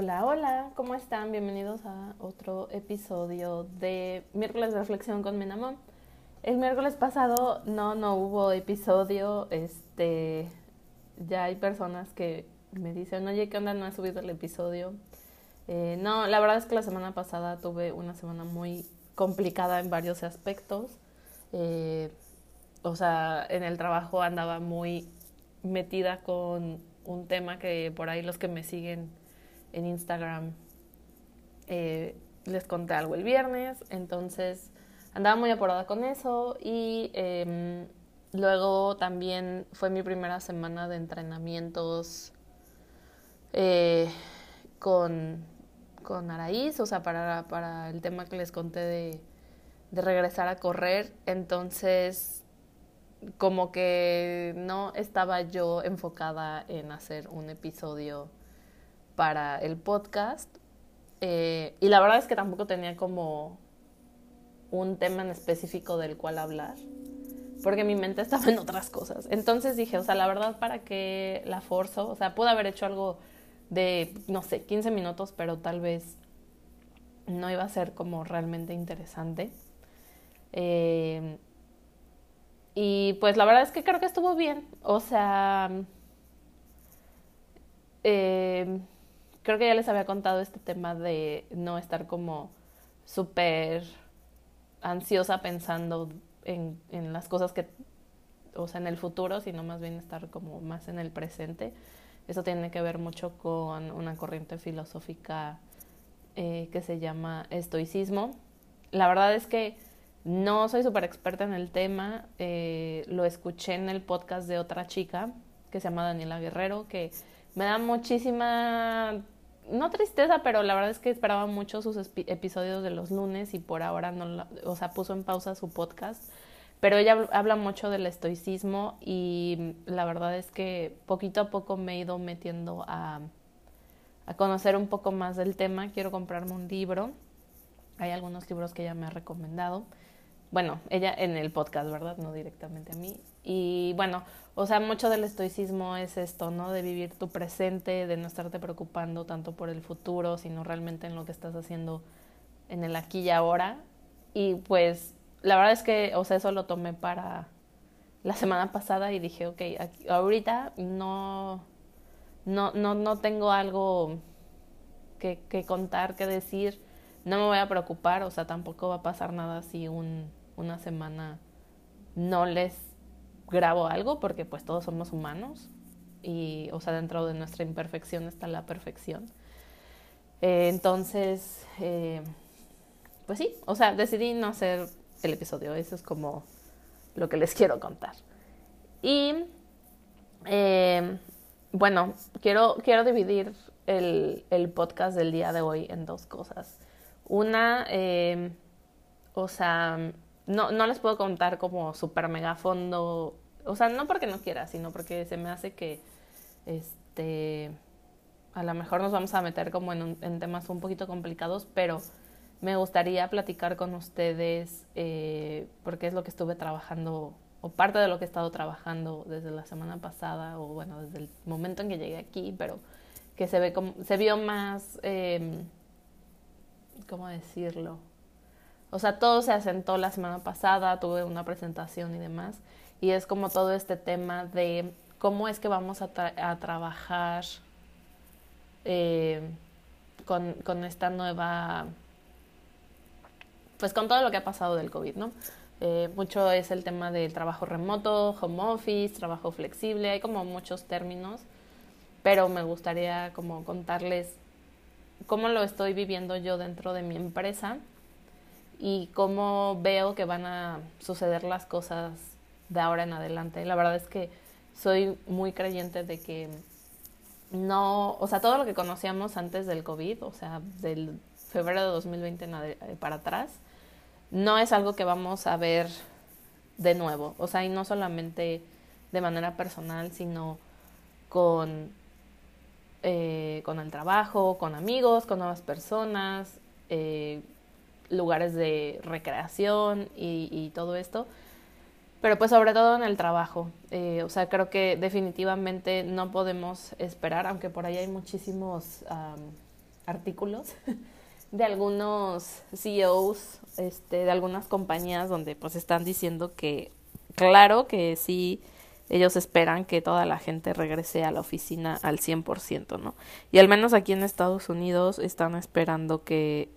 Hola, hola, ¿cómo están? Bienvenidos a otro episodio de Miércoles de Reflexión con Menamón. El miércoles pasado no, no hubo episodio, este, ya hay personas que me dicen, oye, ¿qué onda? No he subido el episodio. Eh, no, la verdad es que la semana pasada tuve una semana muy complicada en varios aspectos. Eh, o sea, en el trabajo andaba muy metida con un tema que por ahí los que me siguen en Instagram eh, les conté algo el viernes, entonces andaba muy apurada con eso y em, luego también fue mi primera semana de entrenamientos eh, con, con Araíz, o sea, para, para el tema que les conté de, de regresar a correr, entonces como que no estaba yo enfocada en hacer un episodio para el podcast. Eh, y la verdad es que tampoco tenía como un tema en específico del cual hablar, porque mi mente estaba en otras cosas. Entonces dije, o sea, la verdad, ¿para qué la forzo? O sea, pude haber hecho algo de, no sé, 15 minutos, pero tal vez no iba a ser como realmente interesante. Eh, y pues la verdad es que creo que estuvo bien. O sea, eh, creo que ya les había contado este tema de no estar como súper ansiosa pensando en, en, las cosas que, o sea, en el futuro, sino más bien estar como más en el presente. Eso tiene que ver mucho con una corriente filosófica eh, que se llama estoicismo. La verdad es que no soy súper experta en el tema, eh, lo escuché en el podcast de otra chica que se llama Daniela Guerrero, que me da muchísima no tristeza, pero la verdad es que esperaba mucho sus episodios de los lunes y por ahora no, o sea, puso en pausa su podcast. Pero ella habla mucho del estoicismo y la verdad es que poquito a poco me he ido metiendo a, a conocer un poco más del tema. Quiero comprarme un libro. Hay algunos libros que ella me ha recomendado. Bueno, ella en el podcast, ¿verdad? No directamente a mí. Y bueno, o sea, mucho del estoicismo es esto, ¿no? De vivir tu presente, de no estarte preocupando tanto por el futuro, sino realmente en lo que estás haciendo en el aquí y ahora. Y pues la verdad es que, o sea, eso lo tomé para la semana pasada y dije, ok, ahorita no, no, no, no tengo algo que, que contar, que decir, no me voy a preocupar, o sea, tampoco va a pasar nada si un, una semana no les grabo algo porque pues todos somos humanos y, o sea, dentro de nuestra imperfección está la perfección. Eh, entonces, eh, pues sí, o sea, decidí no hacer el episodio, eso es como lo que les quiero contar. Y, eh, bueno, quiero, quiero dividir el, el, podcast del día de hoy en dos cosas. Una, o sea, no, no les puedo contar como super mega fondo, o sea, no porque no quiera, sino porque se me hace que, este, a lo mejor nos vamos a meter como en, en temas un poquito complicados, pero me gustaría platicar con ustedes eh, porque es lo que estuve trabajando o parte de lo que he estado trabajando desde la semana pasada o bueno desde el momento en que llegué aquí pero que se ve como se vio más eh, cómo decirlo o sea, todo se asentó la semana pasada, tuve una presentación y demás, y es como todo este tema de cómo es que vamos a, a trabajar eh, con, con, esta nueva, pues con todo lo que ha pasado del COVID, ¿no? Eh, mucho es el tema del trabajo remoto, home office, trabajo flexible, hay como muchos términos, pero me gustaría como contarles cómo lo estoy viviendo yo dentro de mi empresa y cómo veo que van a suceder las cosas de ahora en adelante. La verdad es que soy muy creyente de que no, o sea, todo lo que conocíamos antes del COVID, o sea, del febrero de 2020 eh, para atrás, no es algo que vamos a ver de nuevo. O sea, y no solamente de manera personal, sino con, eh, con el trabajo, con amigos, con nuevas personas, eh, lugares de recreación y, todo esto, pero pues sobre todo en el trabajo. Eh, o sea, creo que definitivamente no podemos esperar, aunque por ahí hay muchísimos artículos de algunos CEOs este, de algunas compañías donde pues están diciendo que claro que sí ellos esperan que toda la gente regrese a la oficina al 100%, ¿no? Y al menos aquí en Estados Unidos están esperando que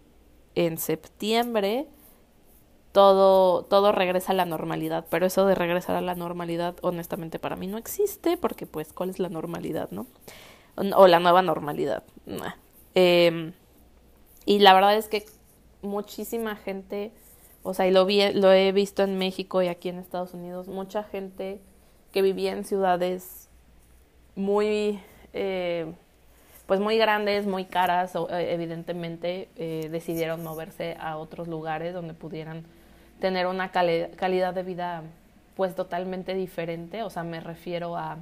en septiembre todo, todo regresa a la normalidad, pero eso de regresar a la normalidad, honestamente, para mí no existe, porque pues, ¿cuál es la normalidad, no? O la nueva normalidad. Eh, y la verdad es que muchísima gente, o sea, y lo, vi, lo he visto en México y aquí en Estados Unidos, mucha gente que vivía en ciudades muy, eh, pues muy grandes, muy caras, eh, evidentemente, eh, decidieron moverse a otros lugares donde pudieran tener una calidad de vida pues totalmente diferente, o sea, me refiero a,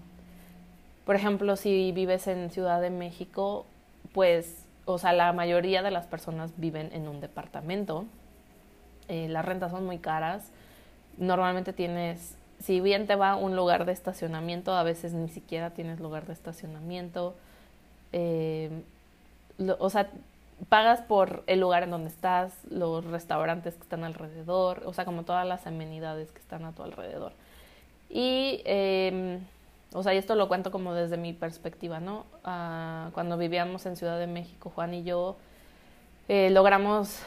por ejemplo, si vives en Ciudad de México, pues, o sea, la mayoría de las personas viven en un departamento, las rentas son muy caras, normalmente tienes si bien te va un lugar de estacionamiento, a veces ni siquiera tienes lugar de estacionamiento. Eh, o sea, pagas por el lugar en donde estás, los restaurantes que están alrededor, o sea, como todas las amenidades que están a tu alrededor. Y, eh, o sea, y esto lo cuento como desde mi perspectiva, ¿no? Ah, cuando vivíamos en Ciudad de México, Juan y yo eh, logramos,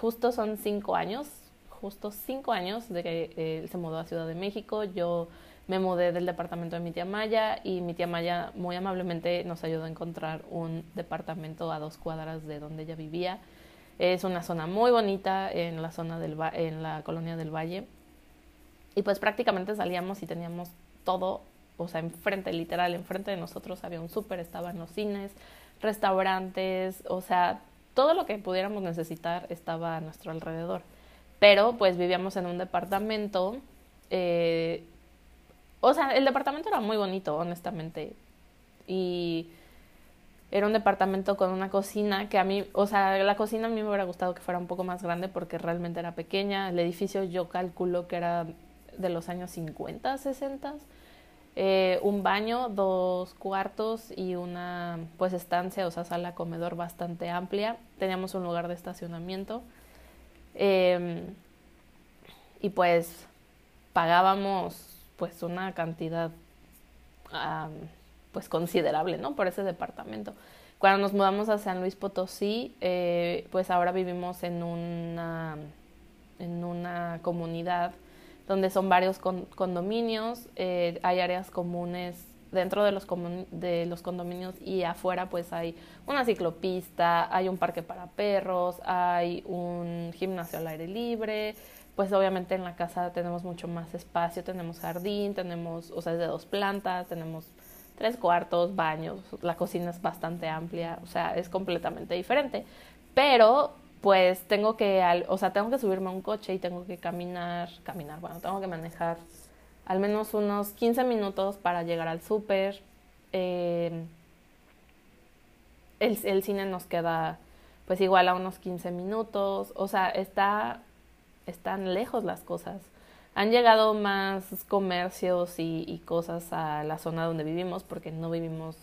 justo son cinco años, justo cinco años de que eh, él se mudó a Ciudad de México. Yo me mudé del departamento de mi tía Maya y mi tía Maya muy amablemente nos ayudó a encontrar un departamento a dos cuadras de donde ella vivía. Es una zona muy bonita en la zona del en la colonia del Valle. Y pues prácticamente salíamos y teníamos todo, o sea, enfrente, literal, enfrente de nosotros había un súper, estaban los cines, restaurantes, o sea, todo lo que pudiéramos necesitar estaba a nuestro alrededor pero pues vivíamos en un departamento. Eh, o sea, el departamento era muy bonito, honestamente. Y era un departamento con una cocina que a mí, o sea, la cocina a mí me hubiera gustado que fuera un poco más grande porque realmente era pequeña. El edificio yo calculo que era de los años 50, 60. Eh, un baño, dos cuartos y una pues estancia, o sea, sala comedor bastante amplia. Teníamos un lugar de estacionamiento. Em, y pues pagábamos pues una cantidad pues considerable, ¿no? Por ese departamento. Cuando nos mudamos a San Luis Potosí, eh, pues ahora vivimos en una, en una comunidad donde son varios condominios, eh, hay áreas comunes dentro de los, de los condominios y afuera pues hay una ciclopista, hay un parque para perros, hay un gimnasio al aire libre, pues obviamente en la casa tenemos mucho más espacio, tenemos jardín, tenemos, o sea, es de dos plantas, tenemos tres cuartos, baños, la cocina es bastante amplia, o sea, es completamente diferente. Pero pues tengo que, o sea, tengo que subirme a un coche y tengo que caminar, caminar, bueno, tengo que manejar al menos unos 15 minutos para llegar al súper. Eh, el, el, cine nos queda pues igual a unos 15 minutos. O sea, está, están lejos las cosas. Han llegado más comercios y, y cosas a la zona donde vivimos porque no vivimos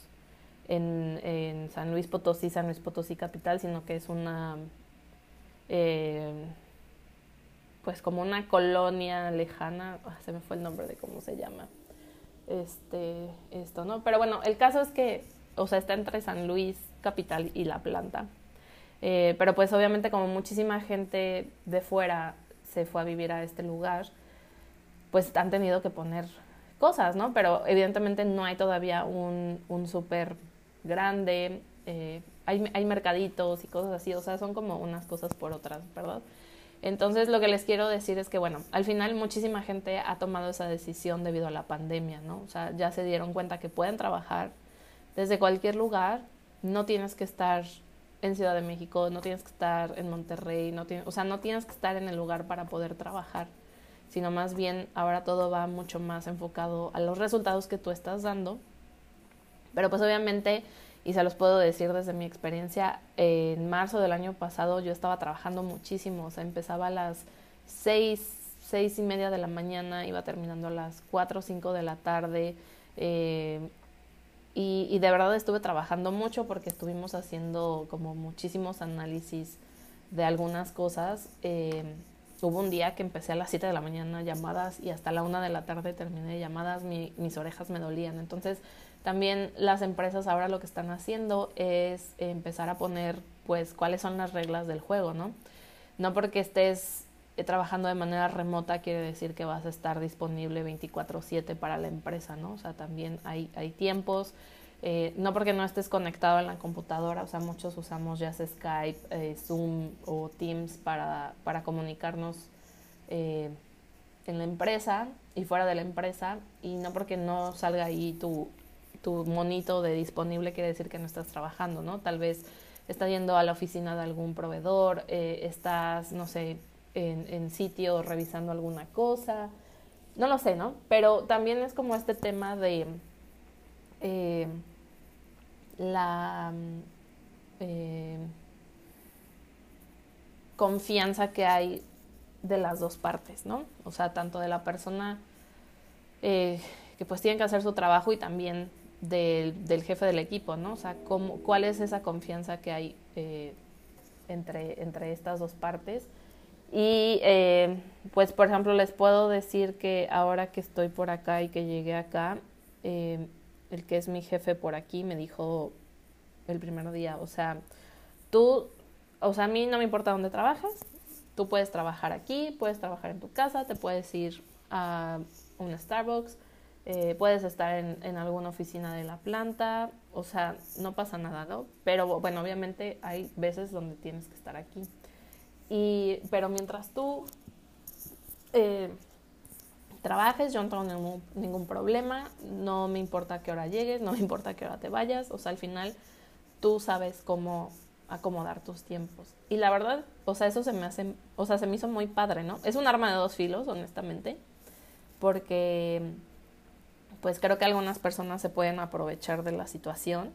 en, en San Luis Potosí, San Luis Potosí capital, sino que es una... Eh, pues como una colonia lejana, ah, se me fue el nombre de cómo se llama, este, esto, ¿no? Pero bueno, el caso es que, o sea, está entre San Luis, capital, y La Planta. Eh, pero pues obviamente como muchísima gente de fuera se fue a vivir a este lugar, pues han tenido que poner cosas, ¿no? Pero evidentemente no hay todavía un, un súper grande, eh, hay, hay mercaditos y cosas así, o sea, son como unas cosas por otras, ¿verdad? Entonces lo que les quiero decir es que, bueno, al final muchísima gente ha tomado esa decisión debido a la pandemia, ¿no? O sea, ya se dieron cuenta que pueden trabajar desde cualquier lugar, no tienes que estar en Ciudad de México, no tienes que estar en Monterrey, no tienes, o sea, no tienes que estar en el lugar para poder trabajar, sino más bien ahora todo va mucho más enfocado a los resultados que tú estás dando. Pero pues obviamente y se los puedo decir desde mi experiencia, en marzo del año pasado yo estaba trabajando muchísimo, o sea, empezaba a las seis, seis y media de la mañana, iba terminando a las cuatro o cinco de la tarde, eh, y, de verdad estuve trabajando mucho porque estuvimos haciendo como muchísimos análisis de algunas cosas. Eh, hubo un día que empecé a las 7 de la mañana llamadas y hasta la 1 de la tarde terminé llamadas, mis orejas me dolían. Entonces también las empresas ahora lo que están haciendo es empezar a poner pues cuáles son las reglas del juego, ¿no? No porque estés trabajando de manera remota quiere decir que vas a estar disponible 24/7 para la empresa, ¿no? O sea, también hay, hay tiempos, eh, no porque no estés conectado en la computadora, o sea, muchos usamos ya Skype, eh, Zoom o Teams para, para comunicarnos en la empresa y fuera de la empresa, y no porque no salga ahí tu, tu monito de disponible quiere decir que no estás trabajando, ¿no? Tal vez estás yendo a la oficina de algún proveedor, estás, no sé, en, sitio revisando alguna cosa. No lo sé, ¿no? Pero también es como este tema de eh, la eh, confianza que hay de las dos partes, ¿no? O sea, tanto de la persona eh, que pues tiene que hacer su trabajo y también del, del, jefe del equipo, ¿no? O sea, cómo, cuál es esa confianza que hay entre, entre estas dos partes y eh, pues, por ejemplo, les puedo decir que ahora que estoy por acá y que llegué acá, eh, el que es mi jefe por aquí me dijo el primer día, o sea, tú, o sea, a mí no me importa dónde trabajas, tú puedes trabajar aquí, puedes trabajar en tu casa, te puedes ir a un Starbucks, eh, puedes estar en, en, alguna oficina de la planta, o sea, no pasa nada, ¿no? Pero bueno, obviamente hay veces donde tienes que estar aquí. Y, pero mientras tú eh, trabajes, yo no tengo ningún, problema, no me importa qué hora llegues, no me importa qué hora te vayas, o sea, al final tú sabes cómo acomodar tus tiempos. Y la verdad, o sea, eso se me hace, o sea, se me hizo muy padre, ¿no? Es un arma de dos filos, honestamente, porque pues creo que algunas personas se pueden aprovechar de la situación,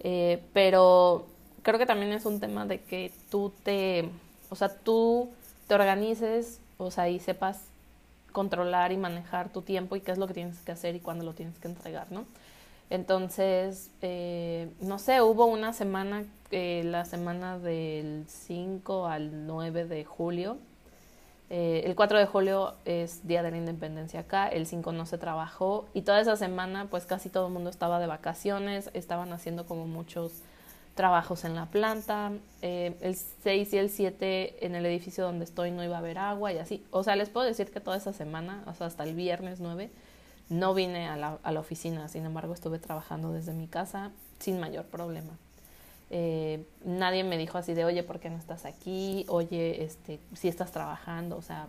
eh, pero creo que también es un tema de que tú te o sea, tú te organices, o sea, y sepas controlar y manejar tu tiempo y qué es lo que tienes que hacer y cuándo lo tienes que entregar, ¿no? Entonces, eh, no sé, hubo una semana, eh, la semana del 5 al 9 de julio. Eh, el 4 de julio es Día de la Independencia acá, el 5 no se trabajó y toda esa semana pues casi todo el mundo estaba de vacaciones, estaban haciendo como muchos trabajos en la planta, eh, el 6 y el 7 en el edificio donde estoy no iba a haber agua y así. O sea, les puedo decir que toda esa semana, o sea, hasta el viernes 9, no vine a la, a la oficina, sin embargo estuve trabajando desde mi casa sin mayor problema. Eh, nadie me dijo así de, oye, ¿por qué no estás aquí? Oye, este, si estás trabajando, o sea,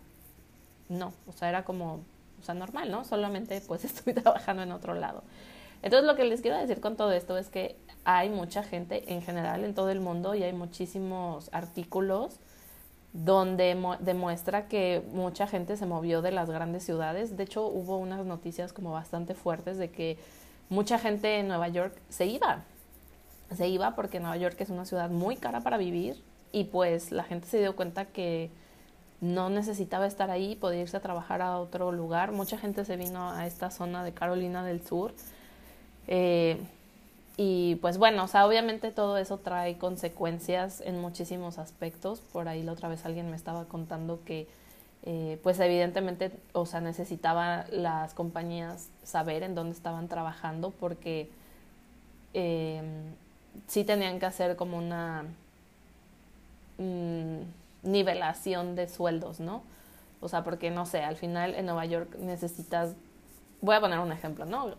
no, o sea, era como, o sea, normal, ¿no? Solamente pues estoy trabajando en otro lado. Entonces lo que les quiero decir con todo esto es que hay mucha gente en general en todo el mundo y hay muchísimos artículos donde demuestra que mucha gente se movió de las grandes ciudades. De hecho, hubo unas noticias como bastante fuertes de que mucha gente en Nueva York se iba. Se iba porque Nueva York es una ciudad muy cara para vivir y pues la gente se dio cuenta que no necesitaba estar ahí, podía irse a trabajar a otro lugar. Mucha gente se vino a esta zona de Carolina del Sur. Eh, y pues bueno, o sea, obviamente todo eso trae consecuencias en muchísimos aspectos. Por ahí la otra vez alguien me estaba contando que eh, pues evidentemente, o sea, necesitaba las compañías saber en dónde estaban trabajando porque eh, sí tenían que hacer como una mm, nivelación de sueldos, ¿no? O sea, porque no sé, al final en Nueva York necesitas, voy a poner un ejemplo, ¿no?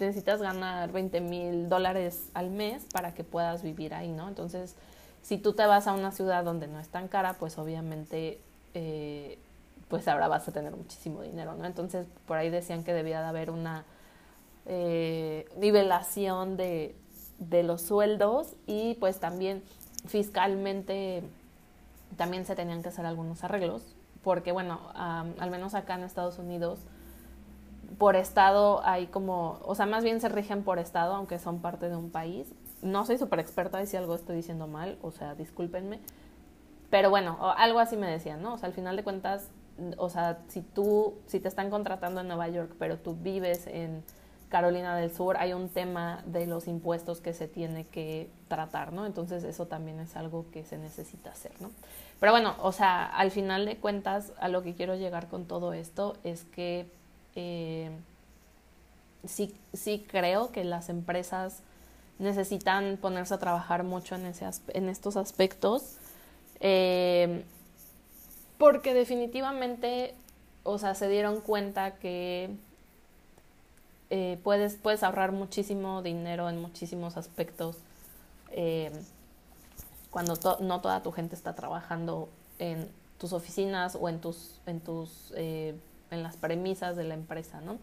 Necesitas ganar 20 mil dólares al mes para que puedas vivir ahí, ¿no? Entonces, si tú te vas a una ciudad donde no es tan cara, pues obviamente, eh, pues ahora vas a tener muchísimo dinero, ¿no? Entonces, por ahí decían que debía de haber una eh, nivelación de, de los sueldos y pues también fiscalmente también se tenían que hacer algunos arreglos, porque bueno, al menos acá en Estados Unidos, por estado hay como, o sea, más bien se rigen por estado, aunque son parte de un país. No soy súper experta y si algo estoy diciendo mal, o sea, discúlpenme. Pero bueno, algo así me decían, ¿no? O sea, al final de cuentas, o sea, si tú, si te están contratando en Nueva York, pero tú vives en Carolina del Sur hay un tema de los impuestos que se tiene que tratar, ¿no? Entonces eso también es algo que se necesita hacer, ¿no? Pero bueno, o sea, al final de cuentas, a lo que quiero llegar con todo esto es que eh, sí, sí creo que las empresas necesitan ponerse a trabajar mucho en, ese, en estos aspectos, eh, porque definitivamente, o sea, se dieron cuenta que eh, puedes, puedes ahorrar muchísimo dinero en muchísimos aspectos cuando no toda tu gente está trabajando en tus oficinas o en tus, en tus, en las premisas de la empresa, ¿no?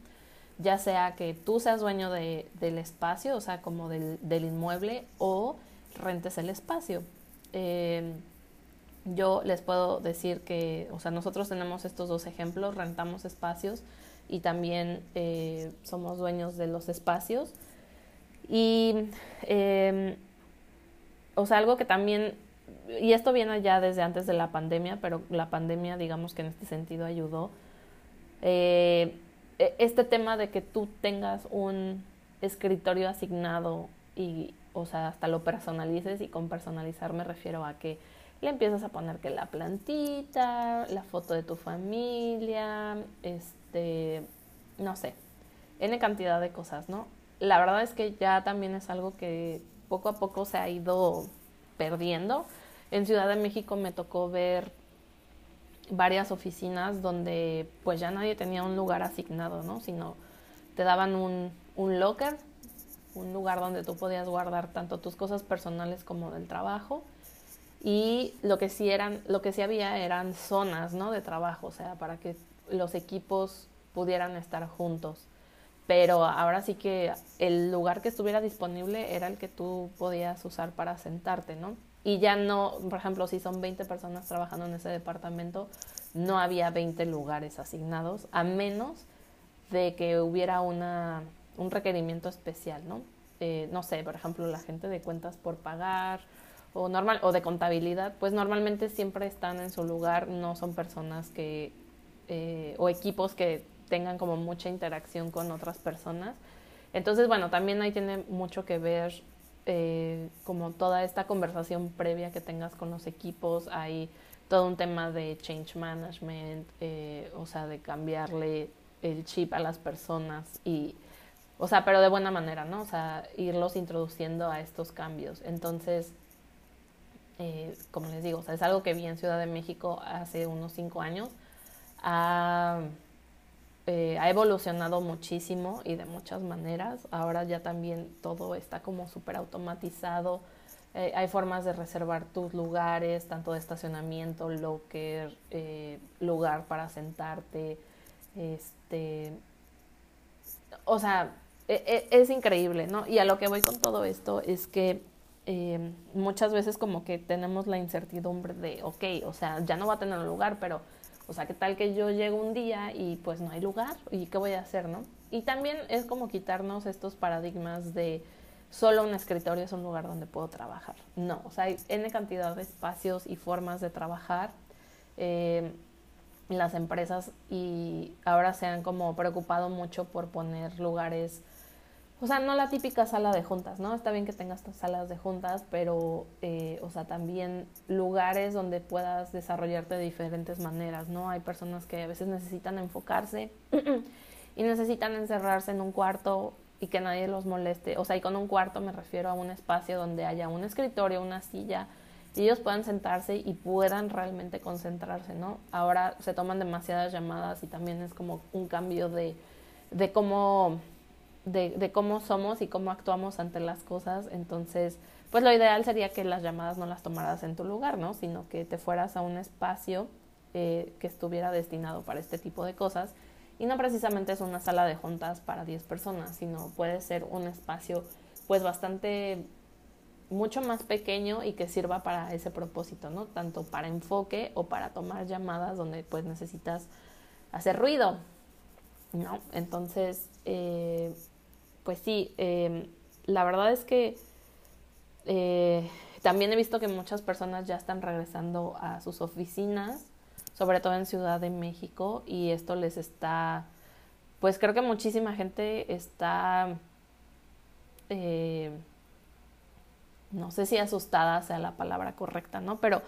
ya sea que tú seas dueño de, del espacio, o sea, como del, inmueble, o rentes el espacio. Eh, yo les puedo decir que, o sea, nosotros tenemos estos dos ejemplos, rentamos espacios y también eh, somos dueños de los espacios. Y, eh, o sea, algo que también, y esto viene ya desde antes de la pandemia, pero la pandemia, digamos que en este sentido ayudó. Eh, e, este tema de que tú tengas un escritorio asignado y, o sea, hasta lo personalices y con personalizar me refiero a que le empiezas a poner que la plantita, la foto de tu familia, este, no sé, N cantidad de cosas, ¿no? La verdad es que ya también es algo que poco a poco se ha ido perdiendo. En Ciudad de México me tocó ver varias oficinas donde pues ya nadie tenía un lugar asignado, ¿no? Sino te daban un, un locker, un lugar donde tú podías guardar tanto tus cosas personales como del trabajo. Y lo que sí eran, lo que sí había eran zonas, ¿no? De trabajo, o sea, para que los equipos pudieran estar juntos. Pero ahora sí que el lugar que estuviera disponible era el que tú podías usar para sentarte, ¿no? Y ya no, por ejemplo, si son 20 personas trabajando en ese departamento, no había 20 lugares asignados, a menos de que hubiera una, un requerimiento especial, ¿no? Eh, no sé, por ejemplo, la gente de cuentas por pagar o normal o de contabilidad, pues normalmente siempre están en su lugar, no son personas que eh, o equipos que tengan como mucha interacción con otras personas. Entonces, bueno, también ahí tiene mucho que ver eh, como toda esta conversación previa que tengas con los equipos, hay todo un tema de change management, eh, o sea, de cambiarle el chip a las personas y, o sea, pero de buena manera, ¿no? O sea, irlos introduciendo a estos cambios. Entonces, eh, como les digo, es algo que vi en Ciudad de México hace unos cinco años. Eh, ha evolucionado muchísimo y de muchas maneras. Ahora ya también todo está como súper automatizado. Eh, hay formas de reservar tus lugares, tanto de estacionamiento, locker, eh, lugar para sentarte. Este, o sea, e, e, es, increíble, ¿no? Y a lo que voy con todo esto es que muchas veces como que tenemos la incertidumbre de, ok, o sea, ya no va a tener un lugar, pero o sea, ¿qué tal que yo llego un día y pues no hay lugar? ¿Y qué voy a hacer, no? Y también es como quitarnos estos paradigmas de solo un escritorio es un lugar donde puedo trabajar. No, o sea, hay N cantidad de espacios y formas de trabajar. Eh, las empresas y ahora se han como preocupado mucho por poner lugares o sea, no la típica sala de juntas, ¿no? Está bien que tengas salas de juntas, pero, eh, o sea, también lugares donde puedas desarrollarte de diferentes maneras, ¿no? Hay personas que a veces necesitan enfocarse y necesitan encerrarse en un cuarto y que nadie los moleste. O sea, y con un cuarto me refiero a un espacio donde haya un escritorio, una silla, y ellos puedan sentarse y puedan realmente concentrarse, ¿no? Ahora se toman demasiadas llamadas y también es como un cambio de, de cómo de, cómo somos y cómo actuamos ante las cosas. Entonces, pues lo ideal sería que las llamadas no las tomaras en tu lugar, ¿no? Sino que te fueras a un espacio eh, que estuviera destinado para este tipo de cosas. Y no precisamente es una sala de juntas para 10 personas, sino puede ser un espacio pues bastante mucho más pequeño y que sirva para ese propósito, ¿no? Tanto para enfoque o para tomar llamadas donde pues necesitas hacer ruido, ¿no? Entonces, eh, pues sí, em, la verdad es que eh, también he visto que muchas personas ya están regresando a sus oficinas, sobre todo en Ciudad de México, y esto les está pues creo que muchísima gente está, eh, no sé si asustada sea la palabra correcta, ¿no? Pero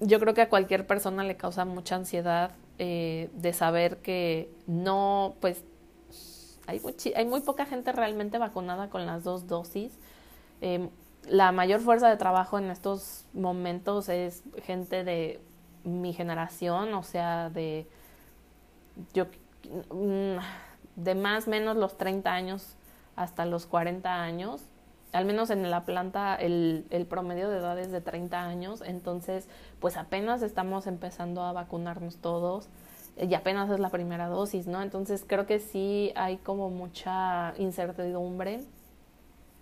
yo creo que a cualquier persona le causa mucha ansiedad eh, de saber que no, pues hay, muy poca gente realmente vacunada con las dos dosis. Eh, la mayor fuerza de trabajo en estos momentos es gente de mi generación, o sea, de yo mm, de más menos los 30 años hasta los 40 años. Al menos en la planta el, el promedio de edad es de 30 años, entonces pues apenas estamos empezando a vacunarnos todos y apenas es la primera dosis, ¿no? Entonces creo que sí hay como mucha incertidumbre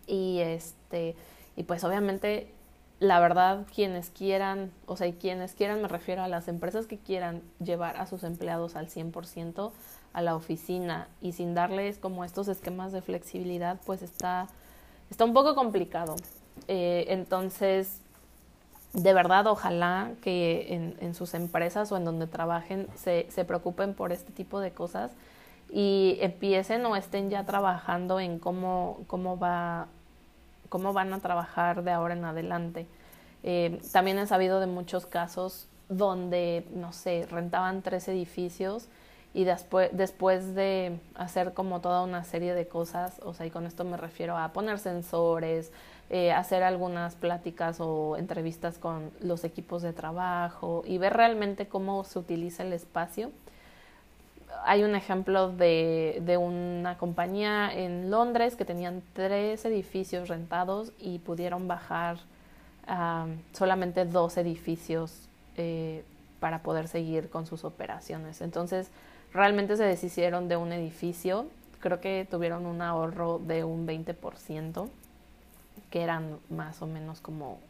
y este y pues obviamente la verdad quienes quieran, o sea, y quienes quieran me refiero a las empresas que quieran llevar a sus empleados al 100% a la oficina y sin darles como estos esquemas de flexibilidad, pues está está un poco complicado. Eh, entonces, de verdad, ojalá que en, sus empresas o en donde trabajen se, se preocupen por este tipo de cosas y empiecen o estén ya trabajando en cómo, cómo, va, cómo van a trabajar de ahora en adelante. Eh, también he sabido de muchos casos donde, no sé, rentaban tres edificios y después, después de hacer como toda una serie de cosas, o sea, y con esto me refiero a poner sensores, eh, hacer algunas pláticas o entrevistas con los equipos de trabajo y ver realmente cómo se utiliza el espacio. Hay un ejemplo de, de una compañía en Londres que tenían tres edificios rentados y pudieron bajar solamente dos edificios eh, para poder seguir con sus operaciones. Entonces, realmente se deshicieron de un edificio. Creo que tuvieron un ahorro de un 20% que eran más o menos como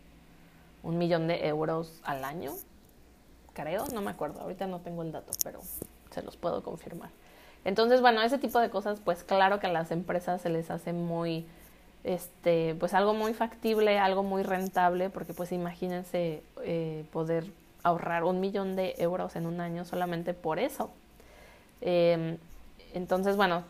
un millón de euros al año, creo, no me acuerdo, ahorita no tengo el dato, pero se los puedo confirmar. Entonces, bueno, ese tipo de cosas, pues claro que a las empresas se les hace muy, este, pues algo muy factible, algo muy rentable, porque pues imagínense eh, poder ahorrar un millón de euros en un año solamente por eso. Eh, entonces, bueno,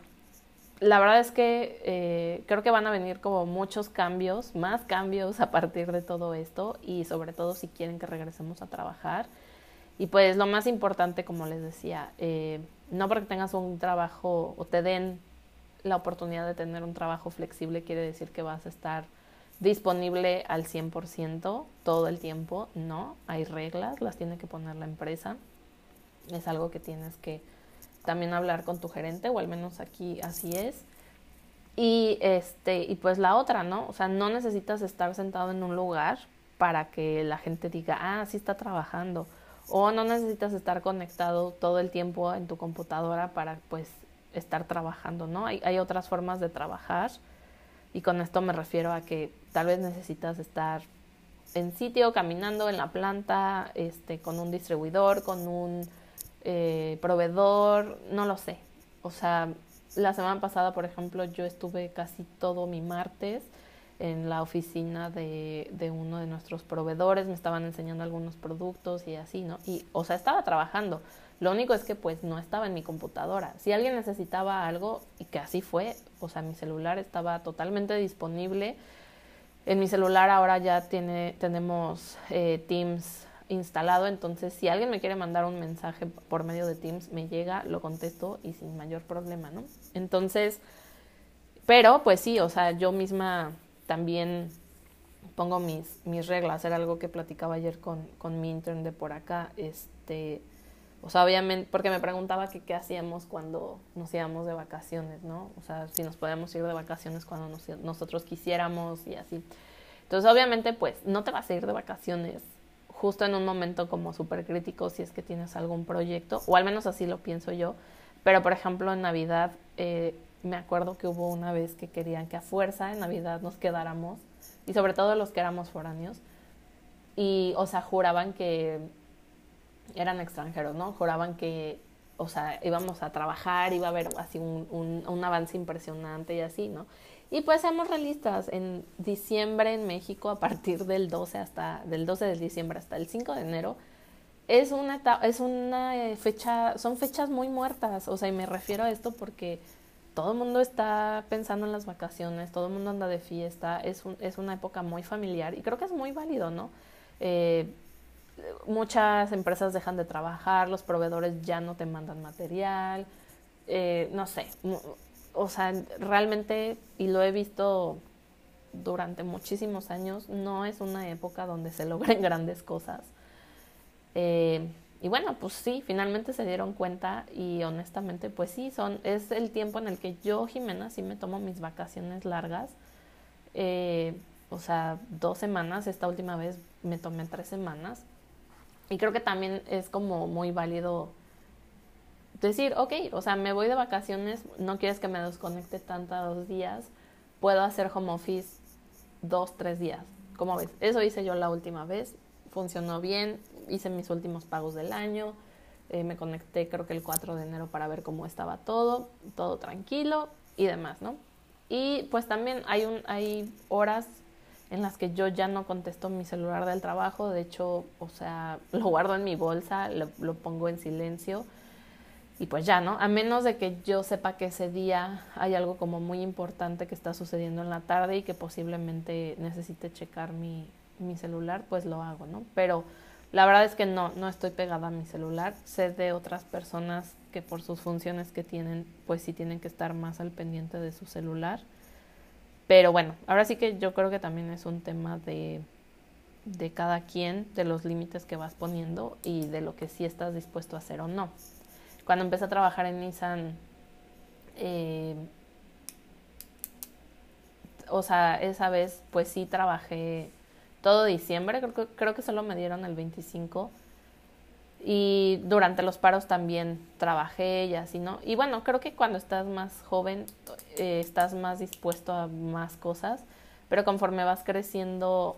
la verdad es que eh, creo que van a venir como muchos cambios, más cambios a partir de todo esto y sobre todo si quieren que regresemos a trabajar. Y pues lo más importante, como les decía, eh, no porque tengas un trabajo o te den la oportunidad de tener un trabajo flexible quiere decir que vas a estar disponible al 100% todo el tiempo. No, hay reglas, las tiene que poner la empresa. Es algo que tienes que también hablar con tu gerente, o al menos aquí así es. Y este, y pues la otra, ¿no? O sea, no necesitas estar sentado en un lugar para que la gente diga, ah, sí está trabajando. O no necesitas estar conectado todo el tiempo en tu computadora para pues estar trabajando, ¿no? Hay, hay otras formas de trabajar. Y con esto me refiero a que tal vez necesitas estar en sitio, caminando en la planta, este, con un distribuidor, con un eh, proveedor, no lo sé. O sea, la semana pasada, por ejemplo, yo estuve casi todo mi martes en la oficina de, de, uno de nuestros proveedores, me estaban enseñando algunos productos y así, ¿no? Y, o sea, estaba trabajando. Lo único es que pues no estaba en mi computadora. Si alguien necesitaba algo, y que así fue, o sea, mi celular estaba totalmente disponible. En mi celular ahora ya tiene, tenemos eh, Teams instalado, entonces si alguien me quiere mandar un mensaje por medio de Teams, me llega, lo contesto y sin mayor problema, ¿no? Entonces, pero pues sí, o sea, yo misma también pongo mis, mis reglas, era algo que platicaba ayer con, con mi intern de por acá, este, o sea, obviamente, porque me preguntaba que qué hacíamos cuando nos íbamos de vacaciones, ¿no? O sea, si nos podíamos ir de vacaciones cuando nosotros quisiéramos y así. Entonces, obviamente, pues, no te vas a ir de vacaciones justo en un momento como súper crítico si es que tienes algún proyecto, o al menos así lo pienso yo. Pero, por ejemplo, en Navidad, eh, me acuerdo que hubo una vez que querían que a fuerza en Navidad nos quedáramos, y sobre todo los que éramos foráneos, y, o sea, juraban que eran extranjeros, ¿no? Juraban que, o sea, íbamos a trabajar, iba a haber así un, un, un avance impresionante y así, ¿no? Y pues seamos realistas, en diciembre en México, a partir del 12 hasta, del 12 de diciembre hasta el 5 de enero, es una, es una eh, fecha, son fechas muy muertas, o sea, y me refiero a esto porque todo el mundo está pensando en las vacaciones, todo el mundo anda de fiesta, es, un, es una época muy familiar y creo que es muy válido, ¿no? Eh, muchas empresas dejan de trabajar, los proveedores ya no te mandan material, eh, no sé, o sea, realmente, y lo he visto durante muchísimos años, no es una época donde se logren grandes cosas. Eh, y bueno, pues sí, finalmente se dieron cuenta y honestamente, pues sí, son, es el tiempo en el que yo, Jimena, sí me tomo mis vacaciones largas. Eh, o sea, dos semanas, esta última vez me tomé tres semanas. Y creo que también es como muy válido decir, ok, o sea, me voy de vacaciones, no quieres que me desconecte tantos días, puedo hacer home office dos, tres días. Como ves, eso hice yo la última vez, funcionó bien, hice mis últimos pagos del año, eh, me conecté creo que el 4 de enero para ver cómo estaba todo, todo tranquilo y demás, ¿no? Y pues también hay, un, hay horas en las que yo ya no contesto mi celular del trabajo, de hecho, o sea, lo guardo en mi bolsa, lo, lo pongo en silencio y pues ya, ¿no? A menos de que yo sepa que ese día hay algo como muy importante que está sucediendo en la tarde y que posiblemente necesite checar mi, mi celular, pues lo hago, ¿no? Pero la verdad es que no, no estoy pegada a mi celular. Sé de otras personas que por sus funciones que tienen, pues sí tienen que estar más al pendiente de su celular. Pero bueno, ahora sí que yo creo que también es un tema de, de cada quien, de los límites que vas poniendo y de lo que sí estás dispuesto a hacer o no. Cuando empecé a trabajar en Nissan, eh, o sea, esa vez pues sí trabajé todo diciembre, creo que, creo que solo me dieron el 25. Y durante los paros también trabajé y así, ¿no? Y bueno, creo que cuando estás más joven eh, estás más dispuesto a más cosas, pero conforme vas creciendo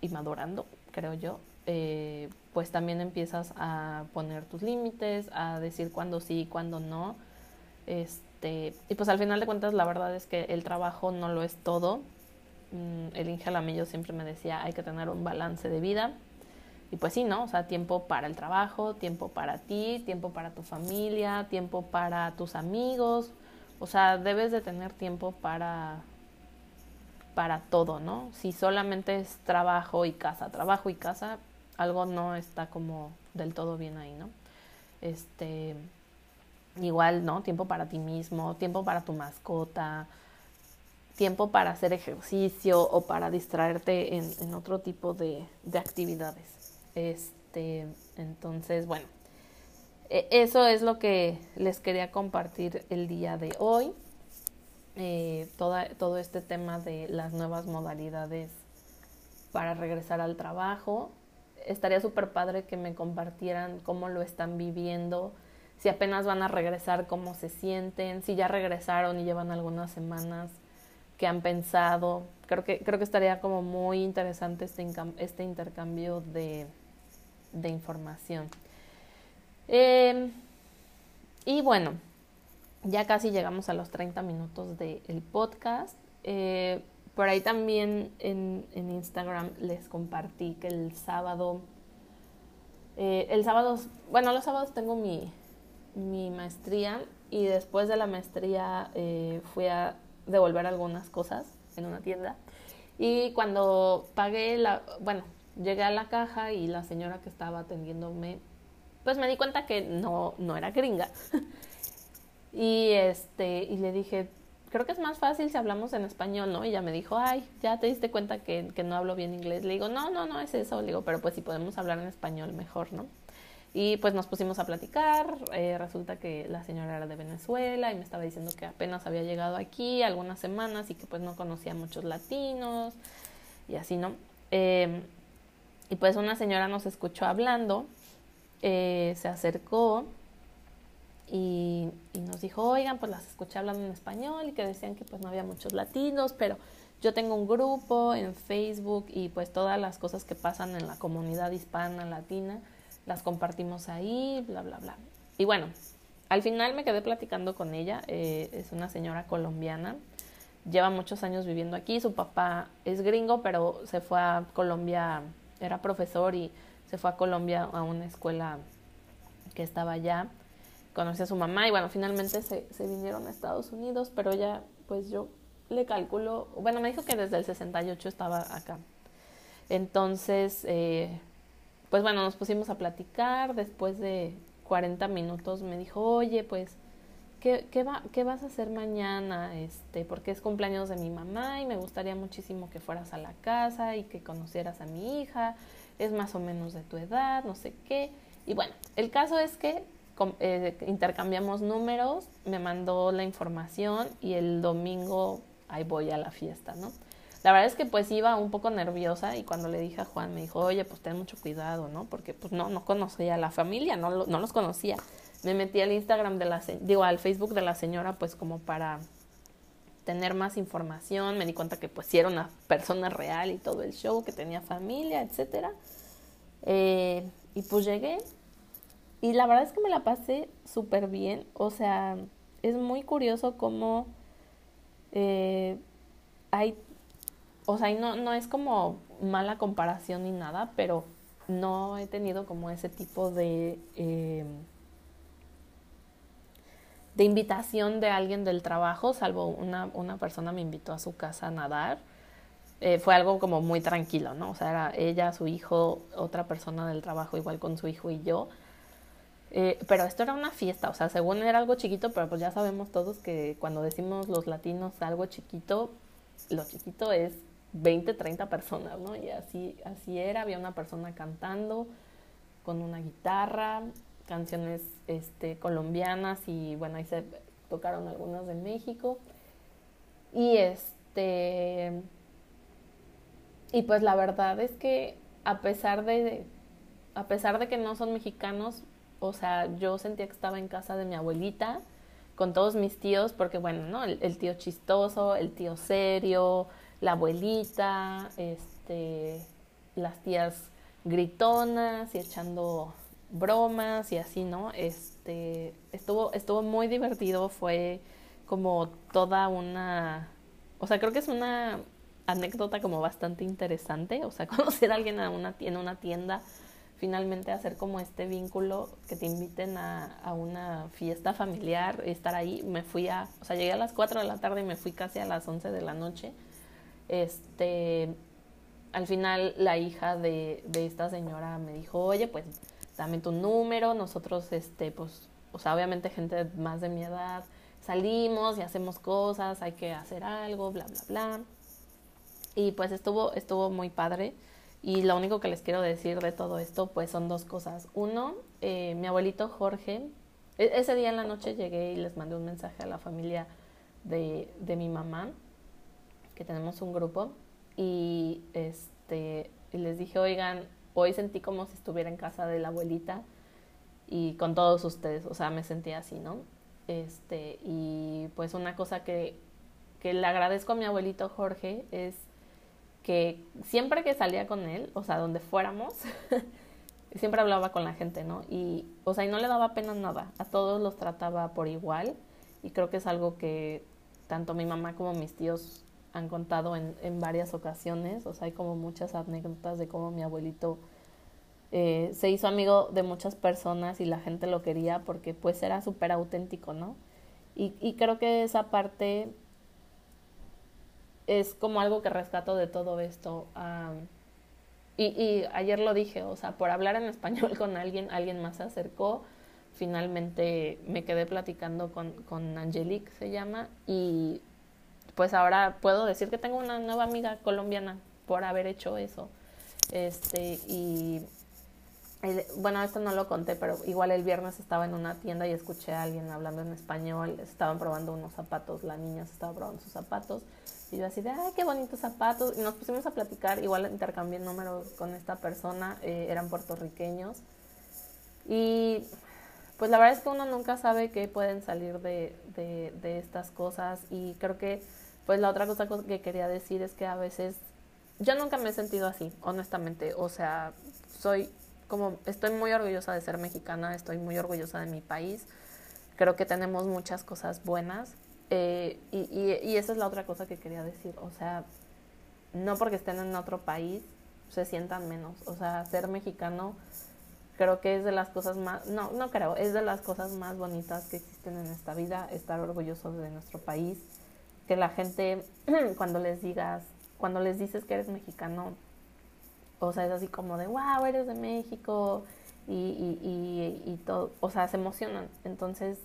y madurando, creo yo, eh, pues también empiezas a poner tus límites, a decir cuándo sí y cuándo no. Este, y pues al final de cuentas la verdad es que el trabajo no lo es todo, Mm, el Inge Alamillo siempre me decía, hay que tener un balance de vida. Y pues sí, ¿no? O sea, tiempo para el trabajo, tiempo para ti, tiempo para tu familia, tiempo para tus amigos. O sea, debes de tener tiempo para para todo, ¿no? Si solamente es trabajo y casa, trabajo y casa, algo no está como del todo bien ahí, ¿no? Este igual, ¿no? Tiempo para ti mismo, tiempo para tu mascota, tiempo para hacer ejercicio o para distraerte en, otro tipo de, actividades. Este, entonces, bueno, e, eso es lo que les quería compartir el día de hoy. Eh, todo este tema de las nuevas modalidades para regresar al trabajo. Estaría súper padre que me compartieran cómo lo están viviendo, si apenas van a regresar, cómo se sienten, si ya regresaron y llevan algunas semanas, que han pensado. Creo que, creo que estaría como muy interesante este, este intercambio de, de información. Em, y bueno, ya casi llegamos a los 30 minutos del podcast. Eh, por ahí también en, en, Instagram les compartí que el sábado, eh, el sábado, bueno, los sábados tengo mi, mi maestría y después de la maestría eh, fui a devolver algunas cosas en una tienda. Y cuando pagué la, bueno, llegué a la caja y la señora que estaba atendiéndome, pues me di cuenta que no, no era gringa. y este, y le dije, creo que es más fácil si hablamos en español, ¿no? Y ella me dijo, ay, ya te diste cuenta que, que no hablo bien inglés. Le digo, no, no, no es eso. Le digo, pero pues si podemos hablar en español mejor, ¿no? Y pues nos pusimos a platicar, eh, resulta que la señora era de Venezuela y me estaba diciendo que apenas había llegado aquí algunas semanas y que pues no conocía muchos latinos y así, ¿no? Em, y pues una señora nos escuchó hablando, eh, se acercó y, nos dijo, oigan, pues las escuché hablando en español y que decían que pues no había muchos latinos, pero yo tengo un grupo en Facebook y pues todas las cosas que pasan en la comunidad hispana, latina, las compartimos ahí, bla, bla, bla. Y bueno, al final me quedé platicando con ella, eh, es una señora colombiana, lleva muchos años viviendo aquí, su papá es gringo, pero se fue a Colombia, era profesor y se fue a Colombia a una escuela que estaba allá, conocí a su mamá y bueno, finalmente se, vinieron a Estados Unidos, pero ella, pues yo le calculo, bueno, me dijo que desde el 68 estaba acá. Entonces, eh, pues bueno, nos pusimos a platicar, después de 40 minutos me dijo, oye, pues, ¿qué, qué, va, ¿qué vas a hacer mañana? Este, porque es cumpleaños de mi mamá y me gustaría muchísimo que fueras a la casa y que conocieras a mi hija, es más o menos de tu edad, no sé qué. Y bueno, el caso es que eh, intercambiamos números, me mandó la información y el domingo ahí voy a la fiesta, ¿no? La verdad es que pues iba un poco nerviosa y cuando le dije a Juan me dijo, oye, pues ten mucho cuidado, ¿no? Porque pues no, no conocía a la familia, no, no los conocía. Me metí al Instagram de la, digo, al Facebook de la señora pues como para tener más información, me di cuenta que pues sí era una persona real y todo el show, que tenía familia, etcétera. Eh, y pues llegué y la verdad es que me la pasé súper bien, o sea, es muy curioso cómo eh, hay o sea, no, no es como mala comparación ni nada, pero no he tenido como ese tipo de, eh, de invitación de alguien del trabajo, salvo una, una persona me invitó a su casa a nadar. Eh, fue algo como muy tranquilo, ¿no? O sea, era ella, su hijo, otra persona del trabajo, igual con su hijo y yo. Eh, pero esto era una fiesta, o sea, según era algo chiquito, pero pues ya sabemos todos que cuando decimos los latinos algo chiquito, lo chiquito es 20, 30 personas, ¿no? Y así, así era, había una persona cantando con una guitarra, canciones este, colombianas y bueno, ahí se tocaron algunas de México. Y este y pues la verdad es que a pesar de a pesar de que no son mexicanos, o sea, yo sentía que estaba en casa de mi abuelita con todos mis tíos, porque bueno, ¿no? el tío chistoso, el tío serio, la abuelita, este, las tías gritonas y echando bromas y así, ¿no? Este, estuvo, estuvo muy divertido, fue como toda una, o sea, creo que es una anécdota como bastante interesante, o sea, conocer a alguien a una, en una tienda, finalmente hacer como este vínculo, que te inviten a, a una fiesta familiar, estar ahí, me fui a, o sea, llegué a las 4 de la tarde y me fui casi a las 11 de la noche, este, al final la hija de, de esta señora me dijo, oye, pues dame tu número, nosotros, este, pues, o sea, obviamente gente más de mi edad, salimos y hacemos cosas, hay que hacer algo, bla, bla, bla. Y pues estuvo, estuvo muy padre. Y lo único que les quiero decir de todo esto, pues son dos cosas. Uno, eh, mi abuelito Jorge, e, ese día en la noche llegué y les mandé un mensaje a la familia de, de mi mamá que tenemos un grupo y este les dije, "Oigan, hoy sentí como si estuviera en casa de la abuelita y con todos ustedes, o sea, me sentí así, ¿no? Este, y pues una cosa que que le agradezco a mi abuelito Jorge es que siempre que salía con él, o sea, donde fuéramos, siempre hablaba con la gente, ¿no? Y, o sea, y no le daba pena nada, a todos los trataba por igual y creo que es algo que tanto mi mamá como mis tíos han contado en, en varias ocasiones, o sea, hay como muchas anécdotas de cómo mi abuelito eh, se hizo amigo de muchas personas y la gente lo quería porque pues era súper auténtico, ¿no? Y, y creo que esa parte es como algo que rescato de todo esto. y, y, ayer lo dije, o sea, por hablar en español con alguien, alguien más se acercó. Finalmente me quedé platicando con, con Angelique, se llama, y pues ahora puedo decir que tengo una nueva amiga colombiana por haber hecho eso. Este, y bueno, esto no lo conté, pero igual el viernes estaba en una tienda y escuché a alguien hablando en español, estaban probando unos zapatos, la niña se estaba probando sus zapatos, y yo así de, ay, qué bonitos zapatos, y nos pusimos a platicar, igual intercambié números con esta persona, eh, eran puertorriqueños, y pues la verdad es que uno nunca sabe qué pueden salir de, de estas cosas, y creo que pues la otra cosa que quería decir es que a veces yo nunca me he sentido así, honestamente. O sea, soy como, estoy muy orgullosa de ser mexicana, estoy muy orgullosa de mi país. Creo que tenemos muchas cosas buenas. Eh, y, y, y, esa es la otra cosa que quería decir. O sea, no porque estén en otro país se sientan menos. O sea, ser mexicano creo que es de las cosas más, no, no creo, es de las cosas más bonitas que existen en esta vida, estar orgulloso de nuestro país, que la gente cuando les digas, cuando les dices que eres mexicano, o sea, es así como de, wow, eres de México, y, y, y, todo, o sea, se emocionan. Entonces,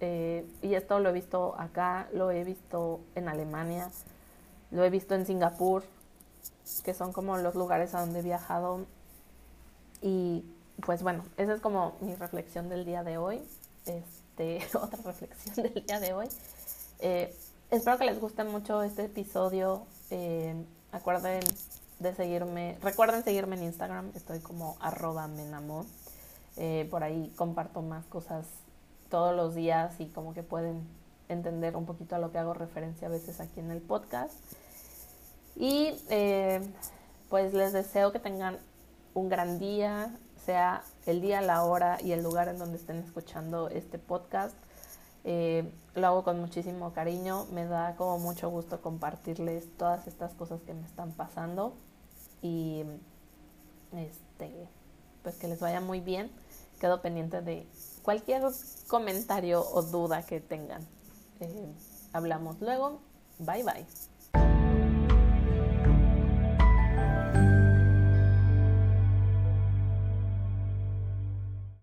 eh, y esto lo he visto acá, lo he visto en Alemania, lo he visto en Singapur, que son como los lugares a donde he viajado. Y pues bueno, esa es como mi reflexión del día de hoy. Este, otra reflexión del día de hoy. Eh, espero que les guste mucho este episodio. Eh, acuerden de seguirme, recuerden seguirme en Instagram, estoy como arroba menamo. Eh, por ahí comparto más cosas todos los días y como que pueden entender un poquito a lo que hago referencia a veces aquí en el podcast. Y eh, pues les deseo que tengan un gran día, sea el día, la hora y el lugar en donde estén escuchando este podcast. Eh, lo hago con muchísimo cariño, me da como mucho gusto compartirles todas estas cosas que me están pasando y este pues que les vaya muy bien. Quedo pendiente de cualquier comentario o duda que tengan. Eh, hablamos luego. Bye bye.